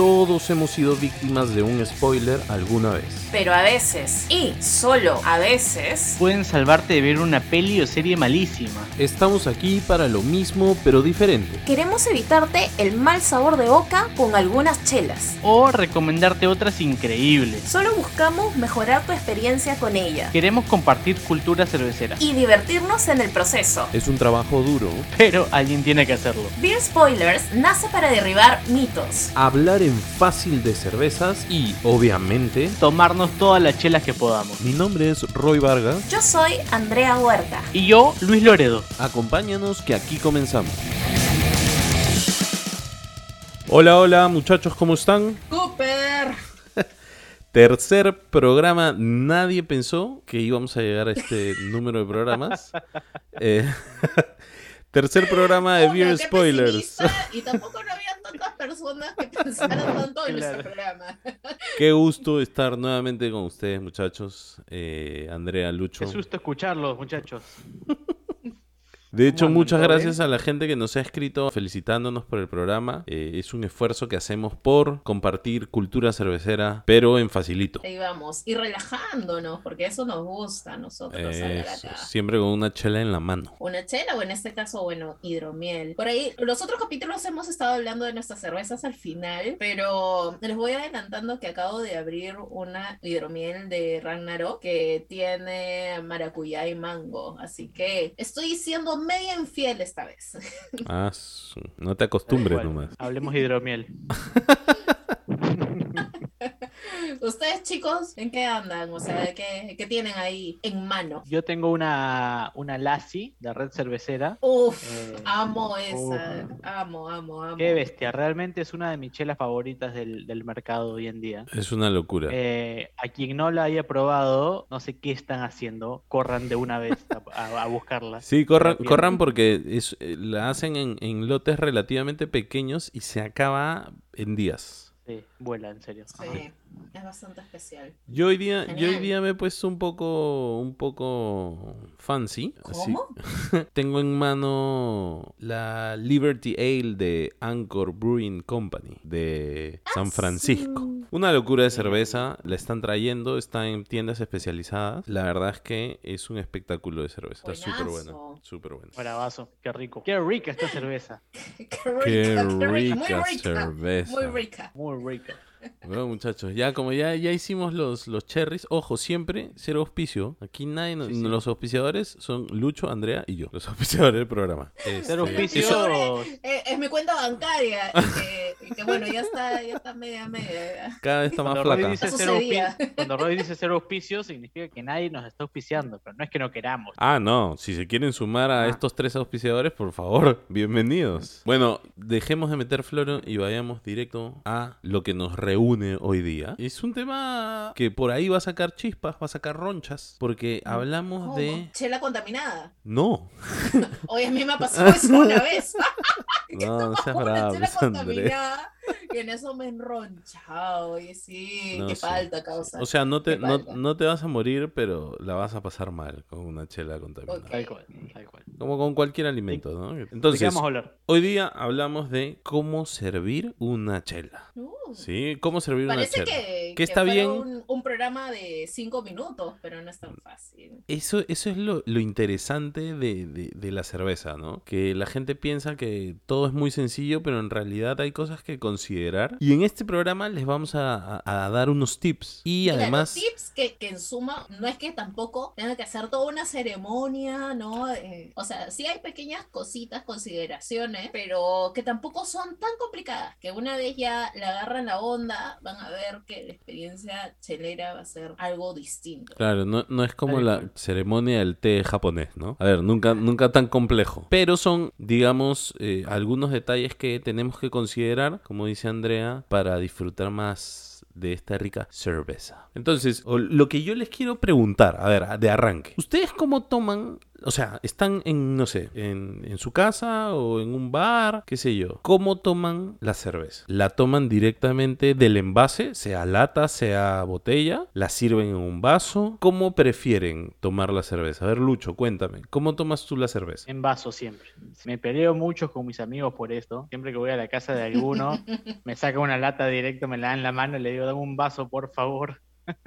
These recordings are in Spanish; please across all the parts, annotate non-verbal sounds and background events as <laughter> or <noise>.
Todos hemos sido víctimas de un spoiler alguna vez. Pero a veces, y solo a veces, Pueden salvarte de ver una peli o serie malísima. Estamos aquí para lo mismo pero diferente. queremos evitarte el mal sabor de boca con algunas chelas. O recomendarte otras increíbles. Solo buscamos mejorar tu experiencia con ella Queremos compartir cultura cervecera. y divertirnos en el proceso. Es un trabajo duro. Pero alguien tiene que hacerlo. Beer Spoilers nace para derribar mitos. Hablar en fácil de cervezas y, obviamente, Tomarnos todas las chelas que podamos. mi nombre es Roy Vargas. Yo soy Andrea Huerta. Y yo, Luis Loredo. Acompáñanos que aquí comenzamos. Hola, hola muchachos, ¿cómo están? ¡Cooper! <laughs> Tercer programa, nadie pensó que íbamos a llegar a este <laughs> número de programas. Eh, <laughs> tercer programa de Beer Spoilers. Y tampoco no había tantas personas que <laughs> pensaran tanto en nuestro programa. Qué gusto estar nuevamente con ustedes, muchachos. Eh, Andrea, Lucho. Qué susto escucharlos, muchachos. De hecho, muchas ¿Todo gracias a la gente que nos ha escrito felicitándonos por el programa. Eh, es un esfuerzo que hacemos por compartir cultura cervecera, pero en facilito. Ahí vamos. Y relajándonos, porque eso nos gusta a nosotros. Eso, siempre con una chela en la mano. Una chela o en este caso, bueno, hidromiel. Por ahí, los otros capítulos hemos estado hablando de nuestras cervezas al final, pero les voy adelantando que acabo de abrir una hidromiel de Ragnarok que tiene maracuyá y mango. Así que estoy siendo media infiel esta vez. Ah, no te acostumbres nomás. Hablemos hidromiel. <laughs> Ustedes, chicos, ¿en qué andan? O sea, ¿qué, qué tienen ahí en mano? Yo tengo una, una Lassi de red cervecera. Uf, Eh, amo esa. uf. Amo, amo, amo. Qué bestia, realmente es una de mis chelas favoritas del, del mercado hoy en día. Es una locura. Eh, a quien no la haya probado, no sé qué están haciendo, corran de una vez a, a- a buscarla. Sí, corran, corran porque es, eh, la hacen en, en lotes relativamente pequeños y se acaba en días. Sí, vuela, en serio. Sí, es bastante especial. Yo hoy día, yo hoy día me he puesto un poco, un poco fancy. así. ¿Cómo? <laughs> Tengo en mano la Liberty Ale de Anchor Brewing Company de San Francisco. Una locura de cerveza, la están trayendo, está en tiendas especializadas. La verdad es que es un espectáculo de cerveza, está súper buena, súper buena. Bravazo, qué rico. Qué rica esta cerveza. <laughs> Qué Qué rica, qué rica Muy rica. cerveza. Muy rica. Muy rica. Bueno, muchachos, ya como ya, ya hicimos los, los cherries, ojo, siempre cero auspicio. Aquí nadie, no- Sí, sí. los auspiciadores son Lucho, Andrea y yo, los auspiciadores del programa. Cero Este, auspicio. eso- Eh, es mi cuenta bancaria. y que, que bueno, ya está, ya está media media. cada vez está más Cuando flaca. dice Eso cero sucedía. auspicio, cuando Roy dice cero auspicio, significa que nadie nos está auspiciando, pero no es que no queramos. Ah, no, si se quieren sumar a Ah. estos tres auspiciadores, por favor, bienvenidos. Bueno, dejemos de meter floro y vayamos directo a lo que nos reúne hoy día. Es un tema que por ahí va a sacar chispas, va a sacar ronchas, porque hablamos ¿Cómo? de... Chela contaminada. No, Hoy a mí me pasó eso una vez. <laughs> no, no seas bravo, chela contaminada. Y en eso me he enronchado. Oye, sí, No, qué sí, falta causa. O sea, no te, no, no te vas a morir, pero la vas a pasar mal con una chela contaminada. Ok. Tal cual, tal cual. Como con cualquier alimento, ¿no? ¿De qué Entonces, vamos a hablar? hoy día hablamos de cómo servir una chela. Uh, ¿Sí? ¿Cómo servir una Parece chela? que, Que está bien. Un, un programa de cinco minutos, pero no es tan fácil. Eso, eso es lo, lo interesante de, de- de la cerveza, ¿no? Que la gente piensa que todo es muy sencillo, pero en realidad hay cosas que considerar. Y en este programa les vamos a, a- a dar unos tips. Y Mira, además... los tips que, que en suma no es que tampoco tengan que hacer toda una ceremonia, ¿no? Eh, o sea, sí hay pequeñas cositas, consideraciones, pero que tampoco son tan complicadas, que una vez ya le agarran la onda, van a ver que la experiencia chelera va a ser algo distinto. Claro, no, no es como la ceremonia del té japonés, ¿no? A ver, nunca, nunca tan complejo. Pero son, digamos, eh, algunos detalles que tenemos que considerar, como dice Andrea, para disfrutar más de esta rica cerveza. Entonces, lo que yo les quiero preguntar, a ver, de arranque. ¿Ustedes cómo toman o sea, están en, no sé, en, en su casa o en un bar, qué sé yo. ¿Cómo toman la cerveza? La toman directamente del envase, sea lata, sea botella, la sirven en un vaso. ¿Cómo prefieren tomar la cerveza? A ver, Lucho, cuéntame, ¿cómo tomas tú la cerveza? En vaso siempre. Me peleo mucho con mis amigos por esto. Siempre que voy a la casa de alguno, <laughs> me saca una lata directo, me la dan en la mano y le digo, dame un vaso, por favor. <laughs>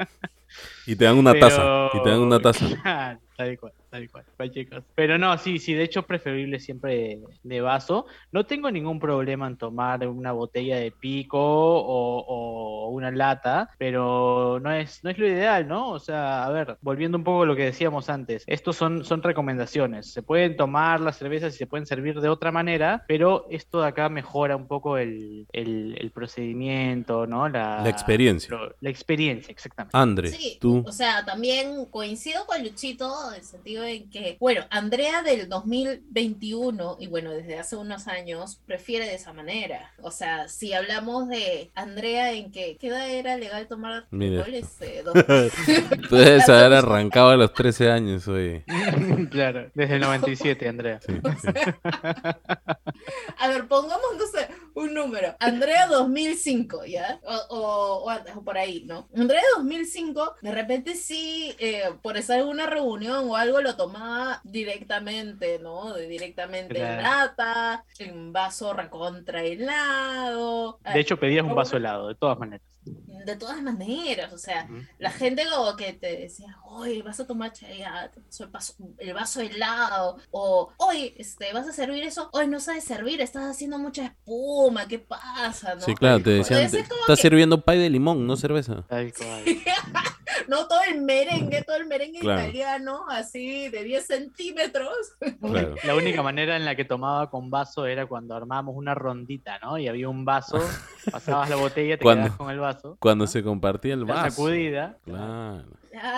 Y te dan una Pero- taza. Y te dan una taza. <laughs> tal cual, tal cual, chicos. Pero no, sí, sí, de hecho es preferible siempre de vaso. No tengo ningún problema en tomar una botella de pico o, o una lata, pero no es, no es lo ideal, ¿no? O sea, a ver, volviendo un poco a lo que decíamos antes, estos son, son recomendaciones. Se pueden tomar las cervezas y se pueden servir de otra manera, pero esto de acá mejora un poco el, el- el procedimiento, ¿no? La, La experiencia. lo- la experiencia, exactamente. André, Sí, tú. o sea, también coincido con Luchito en el sentido en que, bueno, Andrea del 2021 y bueno, desde hace unos años prefiere de esa manera. O sea, si hablamos de Andrea en que, ¿qué edad era legal tomar alcohol? <laughs> dos- Tú debes haber arrancado a los 13 años, oye. <laughs> claro, desde el 97, Andrea. Sí, sí. <laughs> A ver, pongamos, no sé, un número. Andrea 2005, ¿ya? O, o- o antes, o por ahí, ¿no? Andrea 2005, de repente sí, eh, por estar en una reunión o algo, lo tomaba directamente, ¿no? De directamente en lata, en vaso recontra helado. De hecho, pedías un o- vaso helado, de todas maneras. De todas maneras, o sea, la gente como que te decía, oye, vas a tomar el, vaso, el vaso helado, o, oye, este, vas a servir eso, oye, no sabes servir, estás haciendo mucha espuma, ¿qué pasa? ¿no? Sí, claro, te decían, te- estás que- sirviendo pay de limón, no cerveza. Tal cual. <laughs> no todo el merengue, todo el merengue Claro. italiano, así de 10 centímetros. Claro. <laughs> La única manera en la que tomaba con vaso era cuando armábamos una rondita, ¿no? Y había un vaso, <laughs> pasabas la botella, te Cuando- quedabas con el vaso. Cuando ¿no? se compartía el La vaso. sacudida. Claro.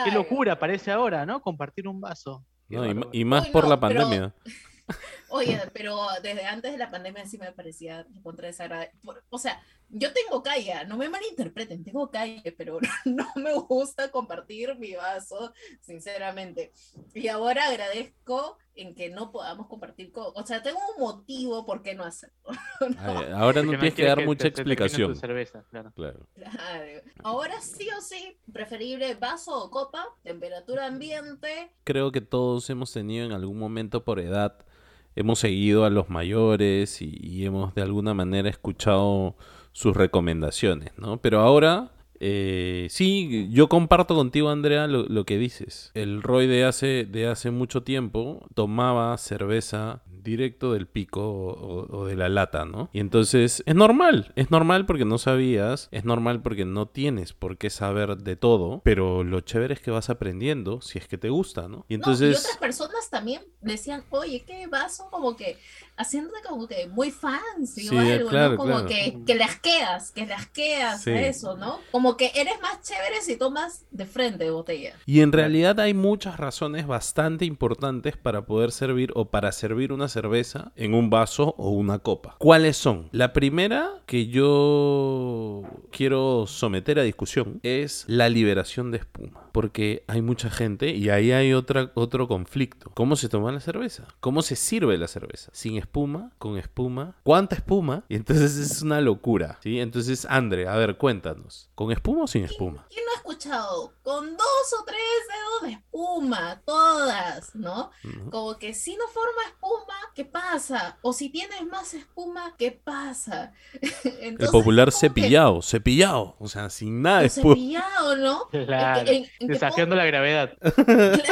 Qué locura parece ahora, ¿no? Compartir un vaso. No, y, más Uy, por no, la pero- pandemia. <laughs> Oye, pero desde antes de la pandemia sí me parecía contra desagradable. O sea, yo tengo calle, no me malinterpreten, tengo calle, pero <laughs> no me gusta compartir mi vaso, sinceramente. Y ahora agradezco en que no podamos compartir con, o sea, tengo un motivo por qué no hacerlo. <laughs> ¿no? Ay, ahora no tienes que dar mucha te- te explicación. cerveza, claro. Claro. Claro. Ahora sí o sí, preferible vaso o copa, temperatura ambiente. Creo que todos hemos tenido en algún momento por edad, hemos seguido a los mayores y, y hemos de alguna manera escuchado sus recomendaciones, ¿no? Pero ahora, eh, sí, yo comparto contigo, Andrea, lo, lo que dices. El Roy de hace, de hace mucho tiempo tomaba cerveza directo del pico o, o- de la lata, ¿no? Y entonces es normal, es normal porque no sabías, es normal porque no tienes por qué saber de todo, pero lo chévere es que vas aprendiendo si es que te gusta, ¿no? Y No, y entonces... otras personas también decían, oye, qué vaso, como que haciéndote como que muy fancy Sí, o algo, claro, ¿no? Como claro. que, que las quedas, que las quedas Sí. eso, ¿no? Como que eres más chévere si tomas de frente botella. Y en realidad hay muchas razones bastante importantes para poder servir o para servir una cerveza en un vaso o una copa. ¿Cuáles son? La primera que yo quiero someter a discusión es la liberación de espuma. Porque hay mucha gente y ahí hay otra, otro conflicto. ¿Cómo se toma la cerveza? ¿Cómo se sirve la cerveza? ¿Sin espuma? ¿Con espuma? ¿Cuánta espuma? Y entonces <laughs> es una locura. ¿sí? Entonces, André, a ver, cuéntanos. ¿Con espuma o sin espuma? ¿Quién no ha escuchado? Con dos o tres dedos de espuma, todas, ¿no? ¿No? Como que si no forma espuma, ¿qué pasa? O si tienes más espuma, ¿qué pasa? <laughs> El popular que- cepillado, cepillado. O sea, sin nada de espuma. cepillado, ¿no? <laughs> Claro. En- en- en que Desafiando la gravedad. Claro, <laughs>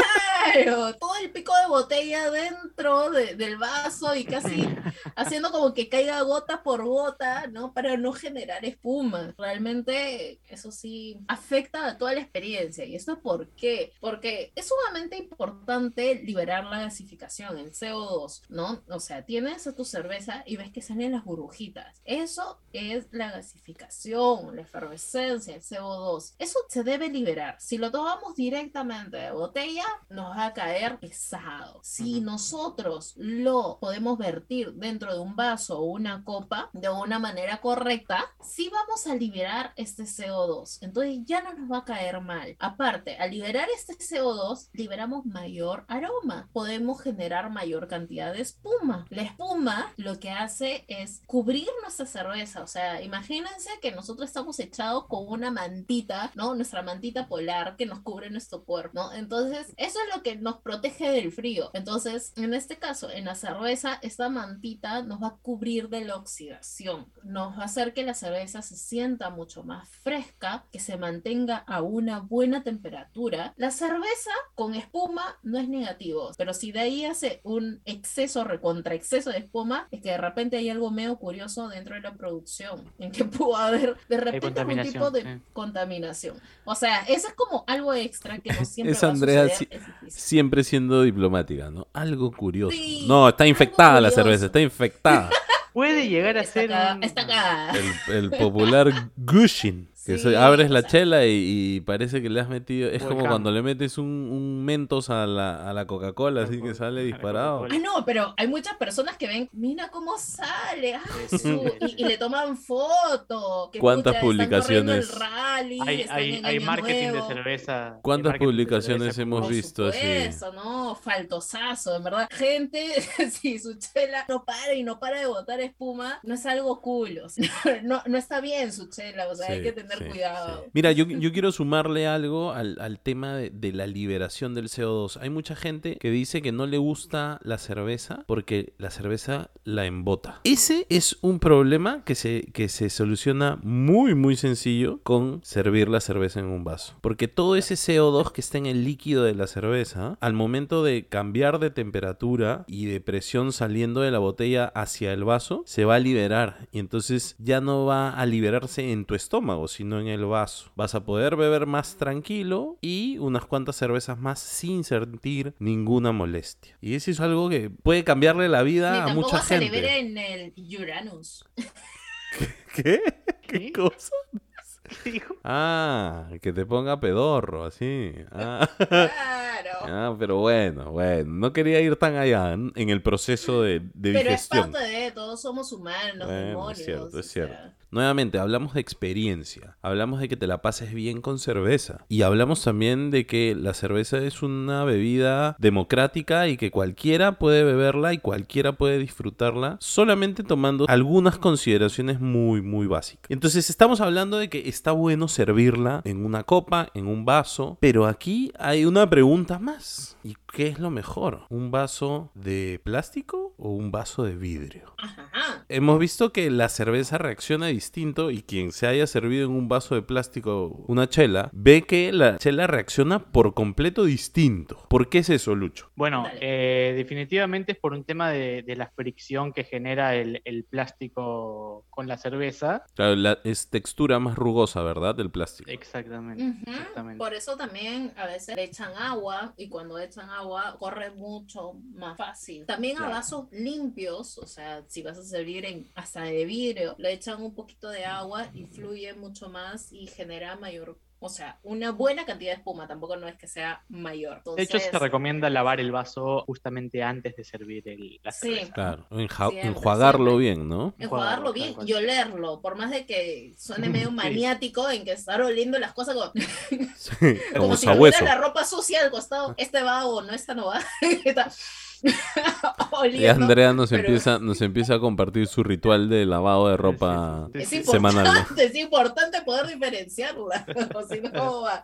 todo el pico de botella dentro de- del vaso y casi <laughs> haciendo como que caiga gota por gota, ¿no? Para no generar espuma. Realmente eso sí afecta a toda la experiencia. ¿Y esto por qué? Porque es sumamente importante liberar la gasificación, el CO2, ¿no? O sea, tienes a tu cerveza y ves que salen las burbujitas. Eso es la gasificación, la efervescencia, el CO2. Eso se debe liberar. Si lo tomamos directamente de botella, nos nos va a caer pesado. Si nosotros lo podemos vertir dentro de un vaso o una copa de una manera correcta, sí vamos a liberar este CO2. Entonces ya no nos va a caer mal. Aparte, al liberar este CO2, liberamos mayor aroma. Podemos generar mayor cantidad de espuma. La espuma lo que hace es cubrir nuestra cerveza. O sea, imagínense que nosotros estamos echados con una mantita, ¿no? Nuestra mantita polar que nos cubre nuestro cuerpo, ¿no? Entonces, eso es lo que nos protege del frío. Entonces, en este caso, en la cerveza, esta mantita nos va a cubrir de la oxidación. Nos va a hacer que la cerveza se sienta mucho más fresca, que se mantenga a una buena temperatura. La cerveza con espuma no es negativo, pero si de ahí hace un exceso, recontra exceso de espuma, es que de repente hay algo medio curioso dentro de la producción, en que <laughs> pudo haber de repente algún tipo de contaminación. O sea, eso es como algo extra que no <laughs> siempre Es va a Andrea suceder, si-. Siempre siendo diplomática, ¿no? Algo curioso. Sí, no, está infectada la cerveza, está infectada. Puede llegar a Está ser un... está. El, el popular gushing. Que Sí, se- abres la o sea. chela y, y parece que le has metido. Es como Volcán. cuando le metes un, un mentos a la, a la Coca-Cola, así que sale disparado. Ah, no, pero hay muchas personas que ven, mira cómo sale, ah, Sí, sí, y, y le toman foto. que, ¿Cuántas pucha, están publicaciones? el rally, Hay, están hay, en hay marketing Nuevo. de cerveza. ¿Cuántas publicaciones cerveza hemos visto así? supuesto, no, faltosazo, en verdad. Gente, <laughs> si su chela no para y no para de botar espuma, no es algo cool, o sea, no, no está bien su chela, o sea, hay que tener sí, cuidado. sí. Mira, yo, yo quiero sumarle algo al, al tema de, de la liberación del CO2. Hay mucha gente que dice que no le gusta la cerveza porque la cerveza la embota. Ese es un problema que se, que se soluciona muy, muy sencillo con servir la cerveza en un vaso. Porque todo ese CO2 que está en el líquido de la cerveza, al momento de cambiar de temperatura y de presión saliendo de la botella hacia el vaso, se va a liberar. Y entonces ya no va a liberarse en tu estómago, sino en el vaso. Vas a poder beber más tranquilo y unas cuantas cervezas más sin sentir ninguna molestia. Y eso es algo que puede cambiarle la Ni vida a mucha se gente. en el Uranus. <laughs> ¿Qué? ¿Qué ¿Qué? cosa? <laughs> Ah, que te ponga pedorro, así. Ah. <laughs> Claro. Ah, pero bueno, bueno, no quería ir tan allá en el proceso de, de Pero es digestión. parte de, todos somos humanos, Bueno, es demonios. cierto, es cierto. sea. Nuevamente, hablamos de experiencia, hablamos de que te la pases bien con cerveza y hablamos también de que la cerveza es una bebida democrática y que cualquiera puede beberla y cualquiera puede disfrutarla solamente tomando algunas consideraciones muy, muy básicas. Entonces estamos hablando de que está bueno servirla en una copa, en un vaso, pero aquí hay una pregunta más. ¿Y qué es lo mejor? ¿Un vaso de plástico o un vaso de vidrio? Ajá. Hemos visto que la cerveza reacciona distinto y quien se haya servido en un vaso de plástico una chela, ve que la chela reacciona por completo distinto. ¿Por qué es eso, Lucho? Bueno, eh, definitivamente es por un tema de, de la fricción que genera el, el plástico con la cerveza. Claro, la- es textura más rugosa, ¿verdad? Del plástico. Exactamente. Por eso también a veces le echan agua y cuando echan agua corre mucho más fácil. También a vasos limpios, o sea, si vas a servir en hasta de vidrio, le echan un poquito de agua y fluye mucho más y genera mayor, o sea, una buena cantidad de espuma, tampoco no es que sea mayor. De hecho, se recomienda lavar el vaso justamente antes de servir el, la Sí. cerveza. Claro, enja- Siempre, enjuagarlo siempre. bien, ¿no? Enjuagarlo bien y olerlo, por más de que suene medio Sí. maniático en que estar oliendo las cosas como, Sí, <laughs> como como si tuviera la ropa sucia al costado, este va o no, esta no va. <laughs> <laughs> Y. Andrea nos pero- empieza, nos empieza a compartir su ritual de lavado de ropa. Es semanal, importante, es importante poder diferenciarla, <laughs> o si no va.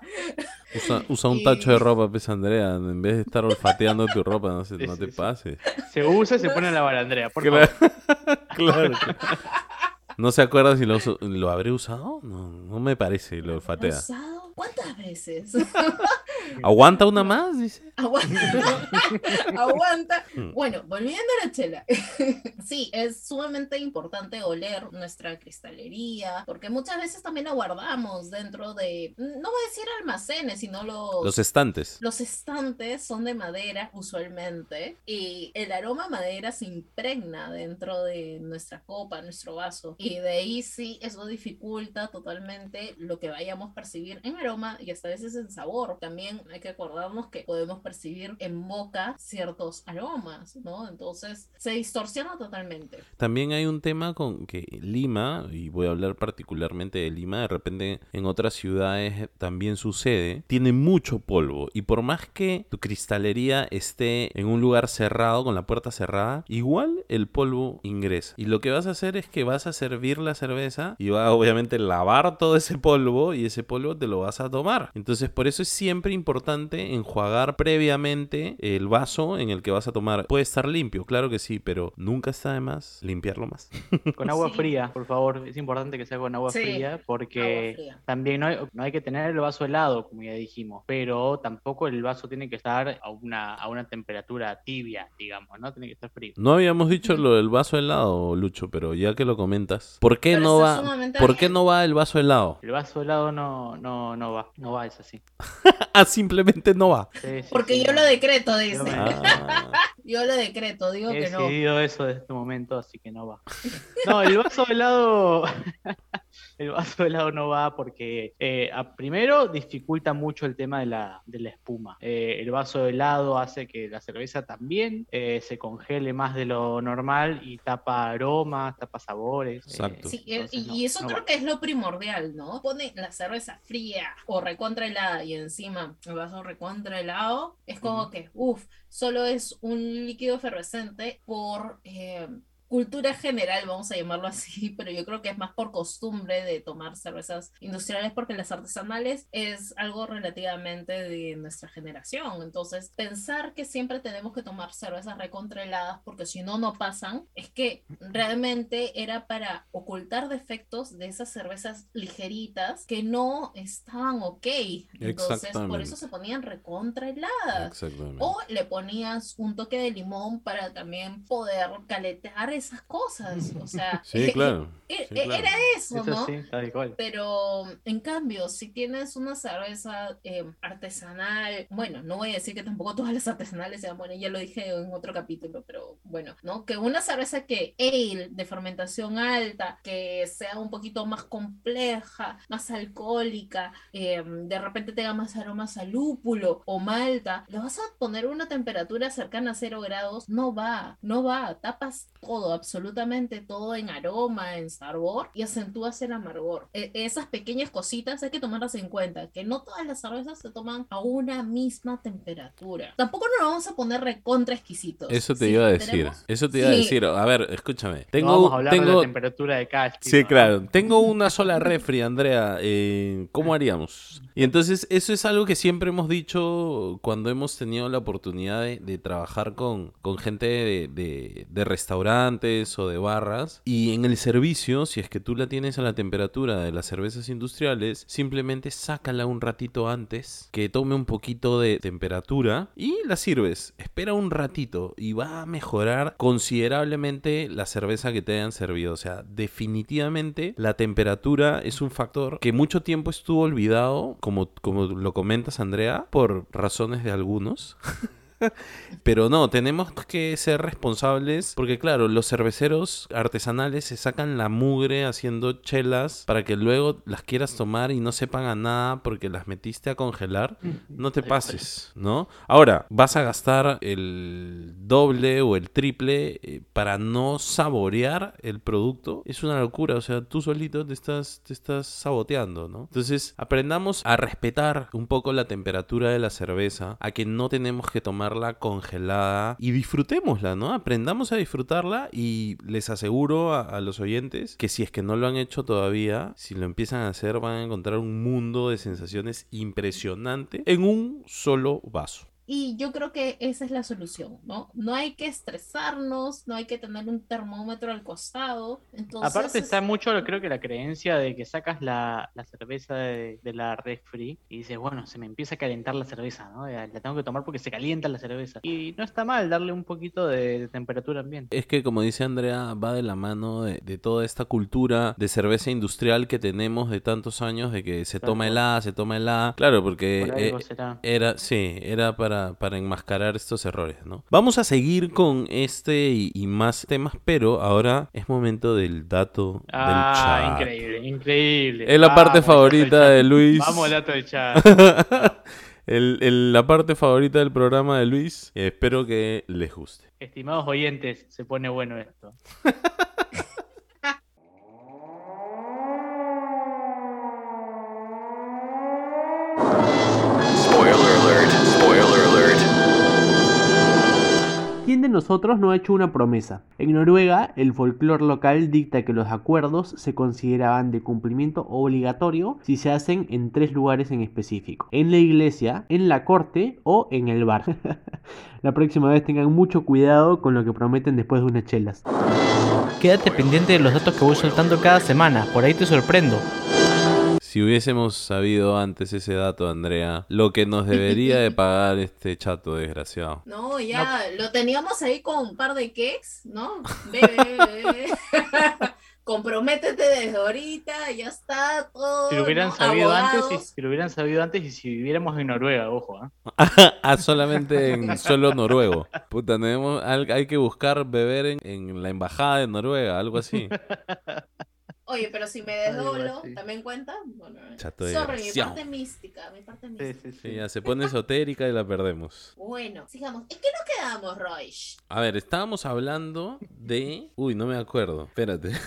Usa, usa un Y- tacho de ropa, pues Andrea, en vez de estar olfateando tu ropa, no, se- Sí, no sí, te sí. pases. Se usa y se pone a lavar, Andrea. Por Claro. favor. <laughs> claro. ¿No se acuerda si lo, lo habré usado? No, no me parece, lo olfatea. ¿Usado? ¿Cuántas veces? ¿Aguanta una más? Dice. Aguanta. <laughs> Aguanta. Mm. Bueno, volviendo a la chela. <laughs> sí, es sumamente importante oler nuestra cristalería, porque muchas veces también la guardamos dentro de, no voy a decir almacenes, sino los, Los estantes. Los estantes son de madera usualmente y el aroma a madera se impregna dentro de nuestra copa, nuestro vaso y de ahí sí eso dificulta totalmente lo que vayamos a percibir en aroma y hasta a veces en sabor. También hay que acordarnos que podemos percibir en boca ciertos aromas, ¿no? Entonces se distorsiona totalmente. También hay un tema con que Lima, y voy a hablar particularmente de Lima, de repente en otras ciudades también sucede, tiene mucho polvo y por más que tu cristalería esté en un lugar cerrado, con la puerta cerrada, igual el polvo ingresa. Y lo que vas a hacer es que vas a servir la cerveza y va a obviamente lavar todo ese polvo y ese polvo te lo vas a tomar. Entonces por eso es siempre importante enjuagar previamente el vaso en el que vas a tomar. Puede estar limpio, claro que sí, pero nunca está de más limpiarlo más. <laughs> Con agua Sí. fría, por favor. Es importante que sea con agua Sí, fría porque agua fría. también no hay, no hay que tener el vaso helado, como ya dijimos, pero tampoco el vaso tiene que estar a una, a una temperatura tibia, digamos, ¿no? Tiene que estar frío. No habíamos dicho lo del vaso helado, Lucho, pero ya que lo comentas, ¿por qué Pero no va? ¿Por qué no va el vaso helado? El vaso helado no, no, no va, no va, es así. <laughs> Ah, simplemente no va. Sí, sí, Porque sí, yo no. lo decreto, dice. Yo me- Ah, Yo lo decreto, digo He que no. decidido eso desde este momento, así que no va. No, el vaso helado. <laughs> el vaso helado no va porque, eh, a- primero, dificulta mucho el tema de la, de la espuma. Eh, el vaso helado hace que la cerveza también eh, se congele más de lo normal y tapa aromas, tapa sabores. eh, Exacto. Sí, y- entonces y, no, y eso no creo va. que es lo primordial, ¿no? Pone la cerveza fría o recontra helada y encima el vaso recontra helado, es como que, uff, solo es un líquido efervescente por eh, cultura general, vamos a llamarlo así, <laughs> pero yo creo que es más por costumbre de tomar cervezas industriales porque las artesanales es algo relativamente de nuestra generación. Entonces, pensar que siempre tenemos que tomar cervezas recontra heladas porque si no, no pasan, es que realmente era para ocultar defectos de esas cervezas ligeritas que no estaban ok. Entonces, por eso se ponían exactamente. O le ponías un toque de limón para también poder caletear esas cosas. O sea, Sí, claro. e- sí, e- claro. era eso, Eso ¿no? sí, tal cual. Pero en cambio, si tienes una cerveza eh, artesanal, bueno, no voy a decir que tampoco todas las artesanales sean buenas, ya lo dije en otro capítulo, pero bueno, ¿no? Que una cerveza que ale de fermentación alta, que sea un poquito más compleja, más alcohólica, eh, de repente tenga más aromas a lúpulo o malta, le vas a poner una temperatura cercana a cero grados, no va, no va, tapas todo, absolutamente todo en aroma, en sabor y acentúas el amargor. E- esas pequeñas cositas hay que tomarlas en cuenta, que no todas las cervezas se toman a una misma temperatura. Tampoco nos vamos a poner recontra exquisitos. Eso te Si iba a decir. tenemos- Eso te iba a Sí. decir. A ver, escúchame. Tengo, no vamos a hablar de tengo, la temperatura de cada estilo, Sí, ¿no? claro. Tengo una sola refri, Andrea. eh, ¿Cómo haríamos? Y entonces eso es algo que siempre hemos dicho cuando hemos tenido la oportunidad de, de trabajar con, con gente de, de- de restaurantes o de barras. Y en el servicio, si es que tú la tienes a la temperatura de las cervezas industriales, simplemente sácala un ratito antes, que tome un poquito de temperatura y la sirves. Espera un ratito y va a mejorar considerablemente la cerveza que te hayan servido. O sea, definitivamente la temperatura es un factor que mucho tiempo estuvo olvidado, como, como lo comentas, Andrea, por razones de algunos. <laughs> <laughs> Pero no, tenemos que ser responsables porque claro, los cerveceros artesanales se sacan la mugre haciendo chelas para que luego las quieras tomar y no sepan a nada porque las metiste a congelar. No te pases, ¿no? Ahora, vas a gastar el doble o el triple eh, para no saborear el producto. Es una locura, o sea, tú solito te estás, te estás saboteando, ¿no? Entonces, aprendamos a respetar un poco la temperatura de la cerveza, a que no tenemos que tomarla congelada y disfrutémosla, ¿no? Aprendamos a disfrutarla y les aseguro a, a los oyentes que si es que no lo han hecho todavía, si lo empiezan a hacer van a encontrar un mundo de sensaciones impresionante en un solo vaso. Y yo creo que esa es la solución, ¿no? No hay que estresarnos, no hay que tener un termómetro al costado. Entonces, Aparte está es- mucho, creo que la creencia de que sacas la, la cerveza de, de la refri y dices, bueno, se me empieza a calentar la cerveza, ¿no? La tengo que tomar porque se calienta la cerveza. Y no está mal darle un poquito de, de temperatura ambiente. Es que, como dice Andrea, va de la mano de, de toda esta cultura de cerveza industrial que tenemos de tantos años, de que se Tal toma helada, se toma helada. Claro, porque eh, será. era, sí, era para, para enmascarar estos errores, ¿no? Vamos a seguir con este y, y más temas, pero ahora es momento del dato Ah, del chat. increíble, increíble. Es la parte favorita de. Luis. Vamos, dato del chat. <laughs> el- el- la parte favorita del programa de Luis. Espero que les guste. Estimados oyentes, se pone bueno esto. <laughs> nosotros no ha hecho una promesa? En Noruega, el folclore local dicta que los acuerdos se consideraban de cumplimiento obligatorio si se hacen en tres lugares en específico. En la iglesia, en la corte o en el bar. <laughs> la próxima vez tengan mucho cuidado con lo que prometen después de unas chelas. Quédate pendiente de los datos que voy soltando cada semana, por ahí te sorprendo. Si hubiésemos sabido antes ese dato, Andrea, lo que nos debería de pagar este chato desgraciado. <laughs> No, ya, lo teníamos ahí con un par de cakes, ¿no? Ve. <laughs> Comprométete desde ahorita, ya está todo. Si lo hubieran ¿no? sabido antes, y, si lo hubieran sabido antes y si viviéramos en Noruega, ojo, ¿ah? <laughs> ah, solamente en suelo noruego. Puta, tenemos, hay que buscar beber en, en la embajada de Noruega, algo así. Oye, pero si me desdoblo. ¿también cuenta? Bueno, Chato sorry, mi parte mística, mi parte mística. sí, sí. Sí, ya se pone esotérica y la perdemos. Bueno, sigamos. ¿En qué nos quedamos, Royce? A ver, estábamos hablando de... Uy, no me acuerdo. Espérate. <laughs>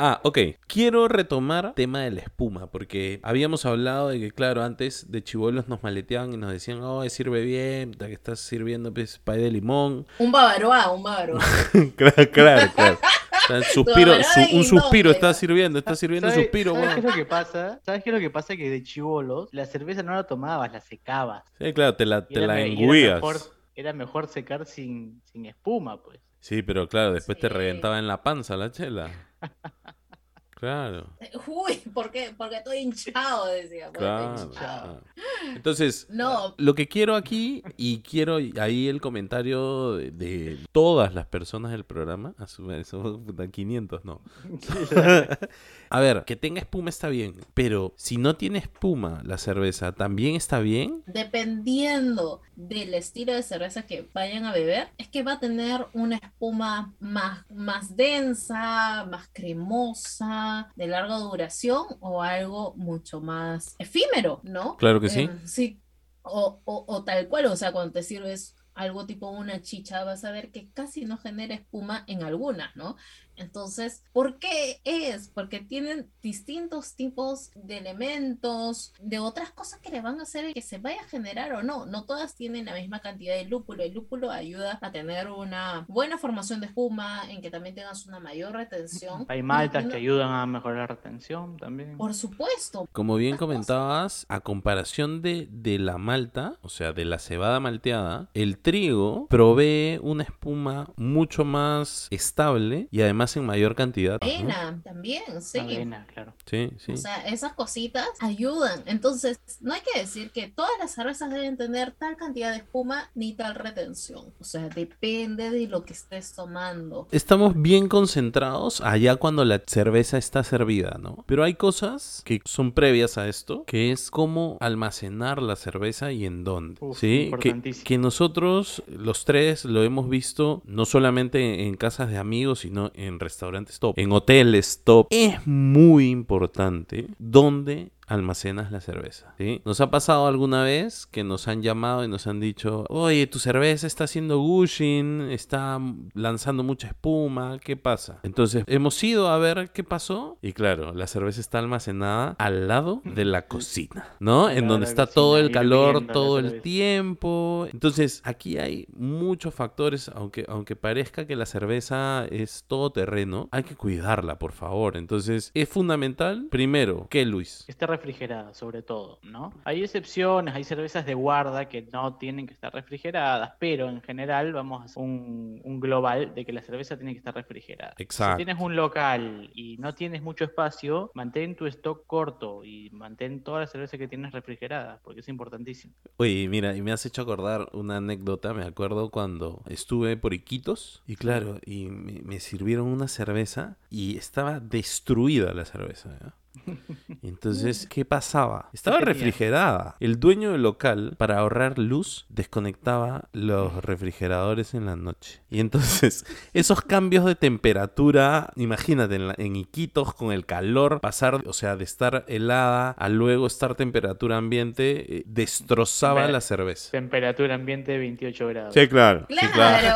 Ah, ok. Quiero retomar tema de la espuma, porque habíamos hablado de que, claro, antes de chivolos nos maleteaban y nos decían, oh, sirve bien, que estás sirviendo pues, pay de limón. Un bavaroa, un bavaroa. <laughs> claro, claro, claro. El <laughs> suspiro, su- un suspiro está sirviendo, está sirviendo un ¿Sabes- suspiro, ¿sabes qué es lo que pasa? ¿Sabes qué es lo que pasa? Que de chivolos la cerveza no la tomabas, la secabas. Sí, claro, te la, te era la era mejor, era mejor secar sin, sin espuma, pues. Sí, pero claro, después te reventaba en la panza la chela. Claro. Uy, ¿por qué? Porque estoy hinchado, decía. porque estoy Claro, hinchado. claro. Entonces, No, lo que quiero aquí, y quiero ahí el comentario de, de todas las personas del programa, a su vez, somos puta 500, no. <laughs> A ver, que tenga espuma está bien, pero si no tiene espuma la cerveza, ¿también está bien? dependiendo del estilo de cerveza que vayan a beber, es que va a tener una espuma más, más densa, más cremosa, de larga duración o algo mucho más efímero, ¿no? Claro que sí. Eh, sí, o, o- o tal cual, o sea, cuando te sirves algo tipo una chicha, vas a ver que casi no genera espuma en algunas, ¿no? Entonces, ¿por qué es? Porque tienen distintos tipos de elementos, de otras cosas que le van a hacer que se vaya a generar o no. No todas tienen la misma cantidad de lúpulo. El lúpulo ayuda a tener una buena formación de espuma, en que también tengas una mayor retención. Hay maltas que ayudan a mejorar la retención también. Por supuesto, Como bien comentabas, a comparación de, de la malta, o sea, de la cebada malteada, el trigo provee una espuma mucho más estable y además en mayor cantidad. ¿no? avena también, sí. Avena, claro. Sí, sí. O sea, esas cositas ayudan. Entonces, no hay que decir que todas las cervezas deben tener tal cantidad de espuma ni tal retención. O sea, depende de lo que estés tomando. Estamos bien concentrados allá cuando la cerveza está servida, ¿no? Pero hay cosas que son previas a esto, que es cómo almacenar la cerveza y en dónde. Uf, ¿Sí? Que, que nosotros, los tres, lo hemos visto no solamente en casas de amigos, sino en restaurantes top, en hoteles top. Es muy importante dónde almacenas la cerveza. ¿sí? ¿Nos ha pasado alguna vez que nos han llamado y nos han dicho, oye, tu cerveza está haciendo gushing, está lanzando mucha espuma, ¿qué pasa? Entonces hemos ido a ver qué pasó y claro, la cerveza está almacenada al lado de la cocina, ¿no? En donde está todo el calor todo el tiempo. Entonces aquí hay muchos factores, aunque, aunque parezca que la cerveza es todo terreno, hay que cuidarla, por favor. Entonces es fundamental, primero, ¿qué, Luis? Que esté refrigerada, sobre todo, ¿no? Hay excepciones, hay cervezas de guarda que no tienen que estar refrigeradas, pero en general vamos a hacer un, un global de que la cerveza tiene que estar refrigerada. Exacto. Si tienes un local y no tienes mucho espacio, mantén tu stock corto y mantén toda la cerveza que tienes refrigerada, porque es importantísimo. Oye, mira, y me has hecho acordar una anécdota. Me acuerdo cuando estuve por Iquitos y claro, y me, me sirvieron una cerveza y estaba destruida la cerveza. ¿ya? Y <laughs> Entonces, ¿qué pasaba? Estaba refrigerada. El dueño del local, para ahorrar luz, desconectaba los refrigeradores en la noche. Y entonces, <laughs> esos cambios de temperatura, imagínate, en, la- en Iquitos con el calor, pasar, o sea, de estar helada a luego estar temperatura ambiente, eh, destrozaba la cerveza. Temperatura ambiente de 28 grados. Sí, claro. sí, Claro,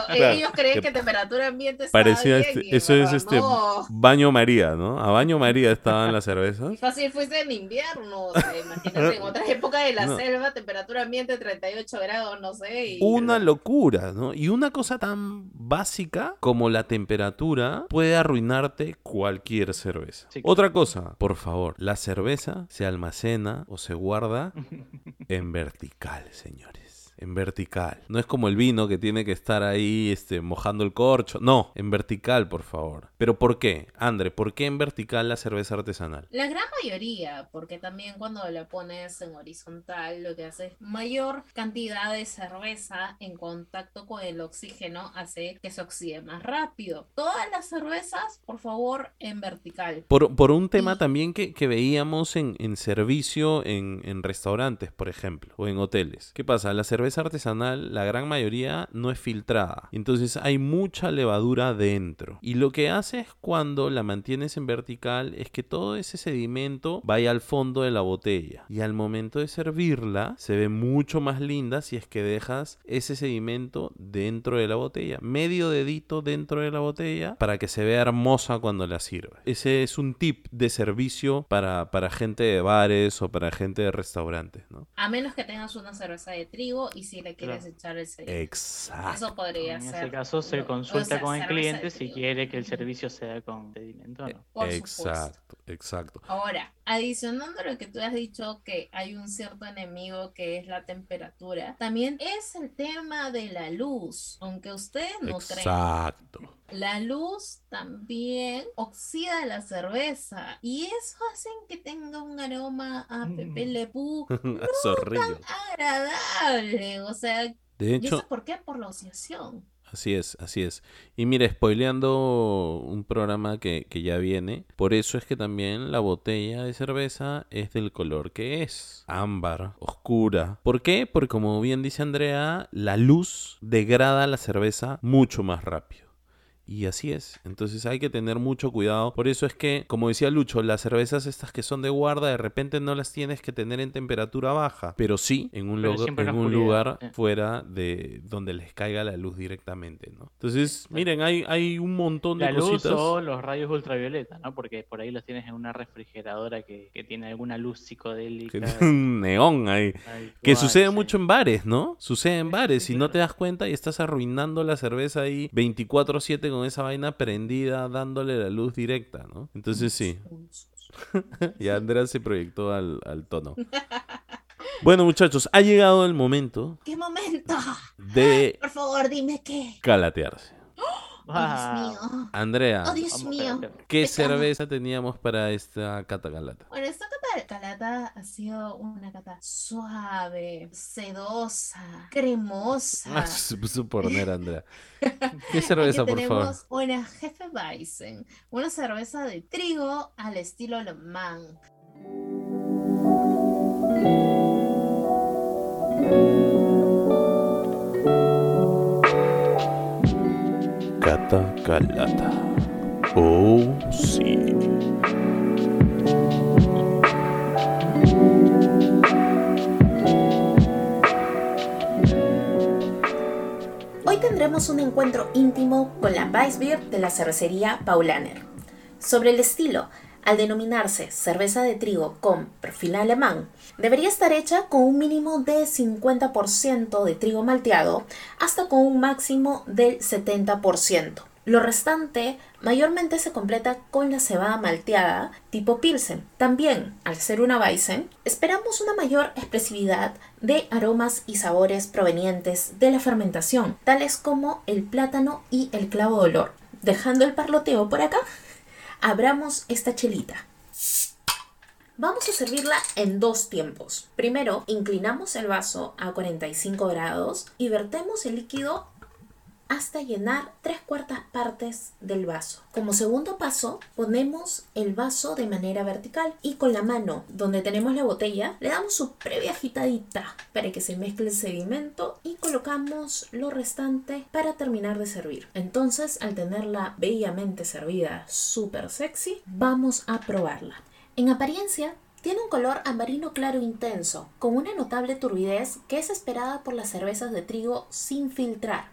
claro. ellos creen Que que temperatura ambiente Parecía bien, este- eso es este no. baño María, ¿no? A baño María estaban las cervezas. Y Fácil fuese en invierno, o sea, imagínate, en <laughs> otras épocas de la No. selva, temperatura ambiente 38 grados, no sé. Y... Una locura, ¿no? Y una cosa tan básica como la temperatura puede arruinarte cualquier cerveza. Sí. Otra cosa, por favor, la cerveza se almacena o se guarda <laughs> en vertical, señores. En vertical. No es como el vino que tiene que estar ahí este, mojando el corcho. No, en vertical, por favor. ¿Pero por qué? André, ¿por qué en vertical la cerveza artesanal? La gran mayoría, porque también cuando la pones en horizontal, lo que hace es mayor cantidad de cerveza en contacto con el oxígeno hace que se oxide más rápido. Todas las cervezas, por favor, en vertical. Por, por un tema Y- también que, que veíamos en, en servicio en, en restaurantes, por ejemplo, o en hoteles. ¿Qué pasa? La cerveza artesanal, la gran mayoría, no es filtrada. Entonces hay mucha levadura dentro. Y lo que hace es cuando la mantienes en vertical es que todo ese sedimento vaya al fondo de la botella. Y al momento de servirla, se ve mucho más linda si es que dejas ese sedimento dentro de la botella. Medio dedito dentro de la botella para que se vea hermosa cuando la sirve. Ese es un tip de servicio para, para gente de bares o para gente de restaurantes, ¿no? A menos que tengas una cerveza de trigo y si le quieres Claro. echar el sedimento. Exacto. Eso podría En ser. ese caso se lo- o consulta sea, con el cliente si quiere que el servicio sea con sedimento o no. Por supuesto. Exacto, exacto. Ahora, adicionando a lo que tú has dicho que hay un cierto enemigo que es la temperatura, también es el tema de la luz. Aunque ustedes no crean, Exacto. la luz también oxida la cerveza y eso hace que tenga un aroma a Pepe Le Pew <laughs> Zorrillo. agradable. O sea, De ¿y hecho, eso por qué? Por la oxidación. Así es, así es. Y mira, spoileando un programa que, que ya viene, por eso es que también la botella de cerveza es del color que es, ámbar, oscura. ¿Por qué? Porque como bien dice Andrea, la luz degrada la cerveza mucho más rápido. Y así es. Entonces hay que tener mucho cuidado. Por eso es que, como decía Lucho, las cervezas estas que son de guarda, de repente no las tienes que tener en temperatura baja. Pero sí en un, lugar- en en la un lugar fuera de donde les caiga la luz directamente, ¿no? Entonces, miren, hay, hay un montón de La luz cositas. o los rayos ultravioleta, ¿no? Porque por ahí los tienes en una refrigeradora que, que tiene alguna luz psicodélica. Un neón ahí. Que sucede sí. mucho en bares, ¿no? Sucede en bares y no te das cuenta y estás arruinando la cerveza ahí 24/7 con esa vaina prendida dándole la luz directa, ¿no? Entonces sí, <laughs> y Andrea se proyectó al, al tono. <laughs> Bueno muchachos, ha llegado el momento ¿Qué momento? de Por favor, dime qué. calatearse. Oh, Ah, Dios mío. Andrea, Oh, Dios mío. ¿qué cerveza teníamos para esta catagalata? Bueno, esta cata de calata ha sido una cata suave, sedosa, cremosa. Ah, <laughs> se puso por poner Andrea. <laughs> ¿Qué cerveza, por favor? tenemos una Jefe Weizen, una cerveza de trigo al estilo alemán. Catagalata. Oh, sí. Hoy tendremos un encuentro íntimo con la Weissbier de la cervecería Paulaner. Sobre el estilo, al denominarse cerveza de trigo con perfil alemán, debería estar hecha con un mínimo de 50% de trigo malteado hasta con un máximo del 70%. Lo restante mayormente se completa con la cebada malteada tipo Pilsen. También, al ser una Weizen, esperamos una mayor expresividad de aromas y sabores provenientes de la fermentación, tales como el plátano y el clavo de olor. Dejando el parloteo por acá, abramos esta chelita. Vamos a servirla en dos tiempos. Primero, inclinamos el vaso a 45 grados y vertemos el líquido hasta llenar tres cuartas partes del vaso. Como segundo paso, ponemos el vaso de manera vertical y con la mano donde tenemos la botella le damos su previa agitadita para que se mezcle el sedimento y colocamos lo restante para terminar de servir. Entonces, al tenerla bellamente servida, súper sexy, vamos a probarla. En apariencia, tiene un color ambarino claro intenso, con una notable turbidez que es esperada por las cervezas de trigo sin filtrar.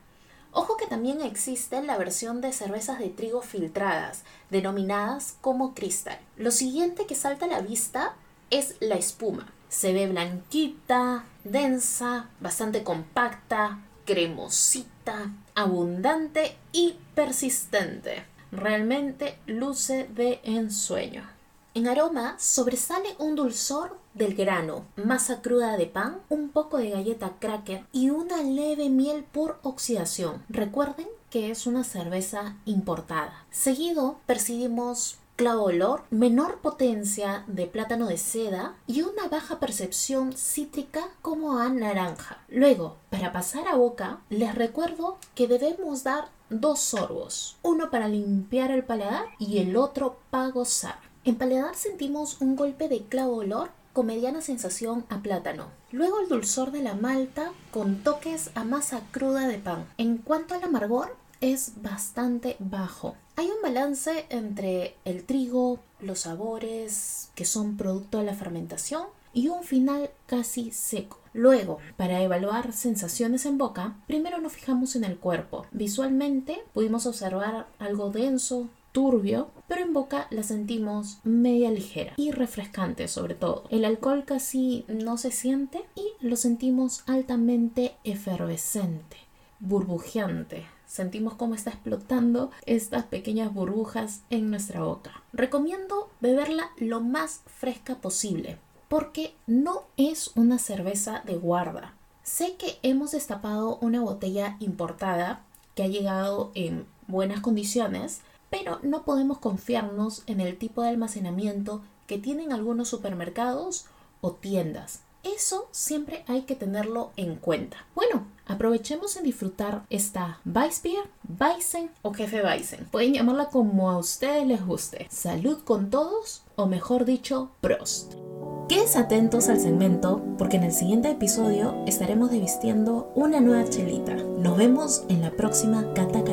Ojo que también existe la versión de cervezas de trigo filtradas, denominadas como cristal. Lo siguiente que salta a la vista es la espuma. Se ve blanquita, densa, bastante compacta, cremosita, abundante y persistente. Realmente luce de ensueño. En aroma sobresale un dulzor del grano, masa cruda de pan, un poco de galleta cracker y una leve miel por oxidación. Recuerden que es una cerveza importada. Seguido percibimos clavo olor, menor potencia de plátano de seda y una baja percepción cítrica como a naranja. Luego, para pasar a boca, les recuerdo que debemos dar dos sorbos, uno para limpiar el paladar y el otro para gozar. En paladar sentimos un golpe de clavo olor con mediana sensación a plátano. Luego el dulzor de la malta con toques a masa cruda de pan. En cuanto al amargor, es bastante bajo. Hay un balance entre el trigo, los sabores que son producto de la fermentación y un final casi seco. Luego, para evaluar sensaciones en boca, primero nos fijamos en el cuerpo. Visualmente pudimos observar algo denso, turbio, pero en boca la sentimos media ligera y refrescante sobre todo. El alcohol casi no se siente y lo sentimos altamente efervescente, burbujeante. Sentimos cómo está explotando estas pequeñas burbujas en nuestra boca. Recomiendo beberla lo más fresca posible porque no es una cerveza de guarda. Sé que hemos destapado una botella importada que ha llegado en buenas condiciones, pero no podemos confiarnos en el tipo de almacenamiento que tienen algunos supermercados o tiendas. Eso siempre hay que tenerlo en cuenta. Bueno, aprovechemos en disfrutar esta Weissbier, Weissen o Jefe Weissen. Pueden llamarla como a ustedes les guste. Salud con todos o mejor dicho, Prost. Quédense atentos al segmento porque en el siguiente episodio estaremos desvistiendo una nueva chelita. Nos vemos en la próxima Cata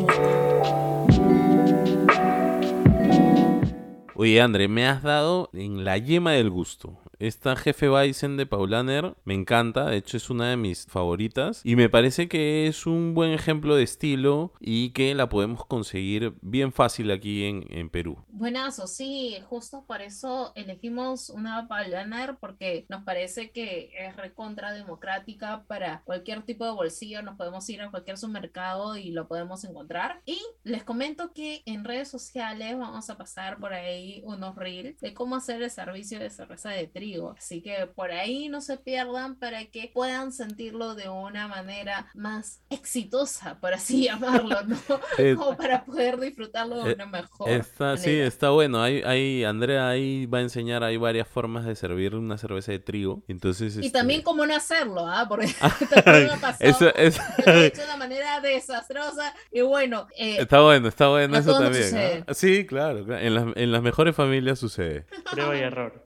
Oye, André, me has dado en la yema del gusto. Esta jefe Bison de Paulaner me encanta, de hecho es una de mis favoritas y me parece que es un buen ejemplo de estilo y que la podemos conseguir bien fácil aquí en, en Perú. Buenazo, sí, justo por eso elegimos una Paulaner porque nos parece que es recontra democrática para cualquier tipo de bolsillo, nos podemos ir a cualquier supermercado y lo podemos encontrar. Y les comento que en redes sociales vamos a pasar por ahí unos reels de cómo hacer el servicio de cerveza de trigo Así que por ahí no se pierdan para que puedan sentirlo de una manera más exitosa, por así <laughs> llamarlo, ¿no? <laughs> Eh, Como para poder disfrutarlo de eh, una mejor Está, sí, manera. está bueno. Hay, hay, Andrea ahí va a enseñar, hay varias formas de servir una cerveza de trigo. Entonces, Y este, también cómo no hacerlo, ¿ah? Porque <laughs> también me ha pasado eso, eso- que lo he hecho de una manera desastrosa y bueno, eh, está bueno, está bueno eso también. ¿ah? Sí, claro, claro. En, las, en las mejores familias sucede. Prueba y error.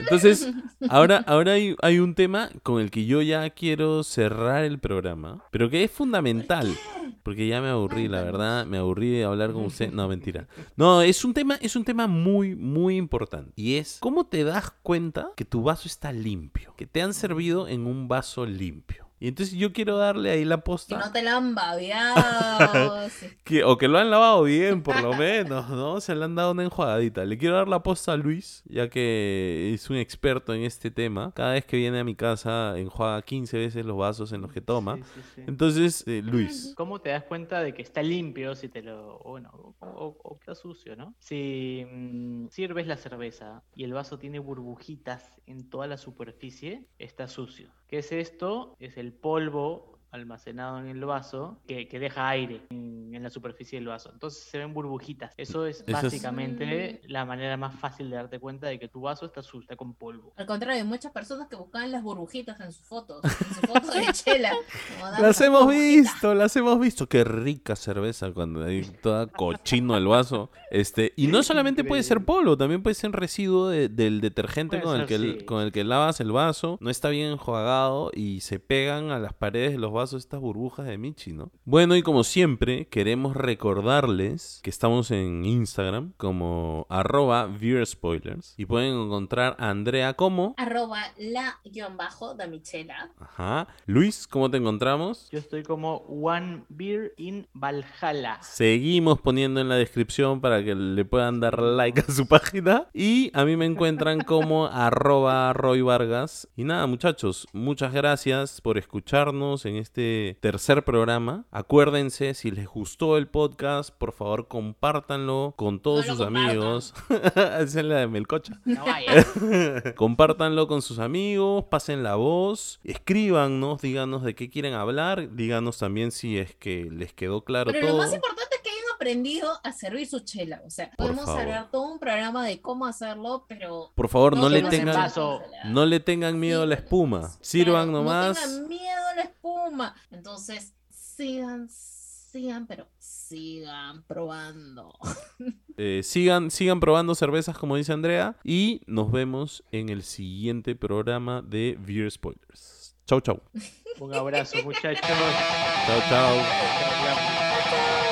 Entonces, <laughs> ahora, ahora hay, hay un tema con el que yo ya quiero cerrar el programa, pero que es fundamental, porque ya me aburrí, la verdad, me aburrí de hablar con usted. No, mentira. <laughs> No, es un tema, es un tema muy, muy importante. Y es cómo te das cuenta que tu vaso está limpio, que te han servido en un vaso limpio. Y entonces yo quiero darle ahí la que posta. no te la han babeado. <laughs> Que, o que lo han lavado bien, por lo menos, ¿no? <laughs> Se le han dado una enjuagadita. Le quiero dar la posta a Luis, ya que es un experto en este tema. Cada vez que viene a mi casa, enjuaga 15 veces los vasos en los que toma. Sí, sí, sí. Entonces, eh, Luis, ¿Cómo te das cuenta de que está limpio si te lo. o bueno, o, o- o que está sucio, ¿no? Si mm, sirves la cerveza y el vaso tiene burbujitas en toda la superficie, está sucio. ¿Qué es esto? Es el polvo almacenado en el vaso que, que deja aire. en en la superficie del vaso. Entonces se ven burbujitas. Eso es Eso es- básicamente la manera más fácil de darte cuenta de que tu vaso está sucio, está con polvo. Al contrario, hay muchas personas que buscaban las burbujitas en sus fotos, en sus fotos de chela. <laughs> Las hemos visto, las hemos visto. Qué rica cerveza cuando hay toda cochino el vaso. Este, y no solamente puede ser polvo, también puede ser residuo de- del detergente con el, que, sí. con el que lavas el vaso. No está bien enjuagado y se pegan a las paredes de los vasos estas burbujas de Michi, ¿no? Bueno, y como siempre, queremos recordarles que estamos en Instagram como arroba Spoilers y pueden encontrar a Andrea como... Arroba la guion bajo Damichela. Ajá. Luis, ¿cómo te encontramos? Yo estoy como One Beer in Valhalla. Seguimos poniendo en la descripción para que le puedan dar like a su página. Y a mí me encuentran como <laughs> arroba Roy Vargas. Y nada, muchachos, muchas gracias por escucharnos en este tercer programa. Acuérdense, si les gustó el podcast, por favor compártanlo con todos No sus amigos. <laughs> Esa es la de Melcocha. No vaya. <laughs> Compártanlo con sus amigos, pasen la voz, escríbanos, díganos de qué quieren hablar, díganos también si es que les quedó claro Pero todo. lo más importante es que hayan aprendido a servir su chela. O sea, Por podemos favor. hablar todo un programa de cómo hacerlo, pero Por favor, no, No le tengan no le tengan miedo a la espuma. Sirvan Claro, nomás. No tengan miedo a la espuma. Entonces, sigan, sigan, pero sigan probando. <laughs> eh, sigan, sigan probando cervezas como dice Andrea. Y nos vemos en el siguiente programa de Beer Spoilers. Chau, chau. Un abrazo, muchachos. Chau, chau. Chao, chao.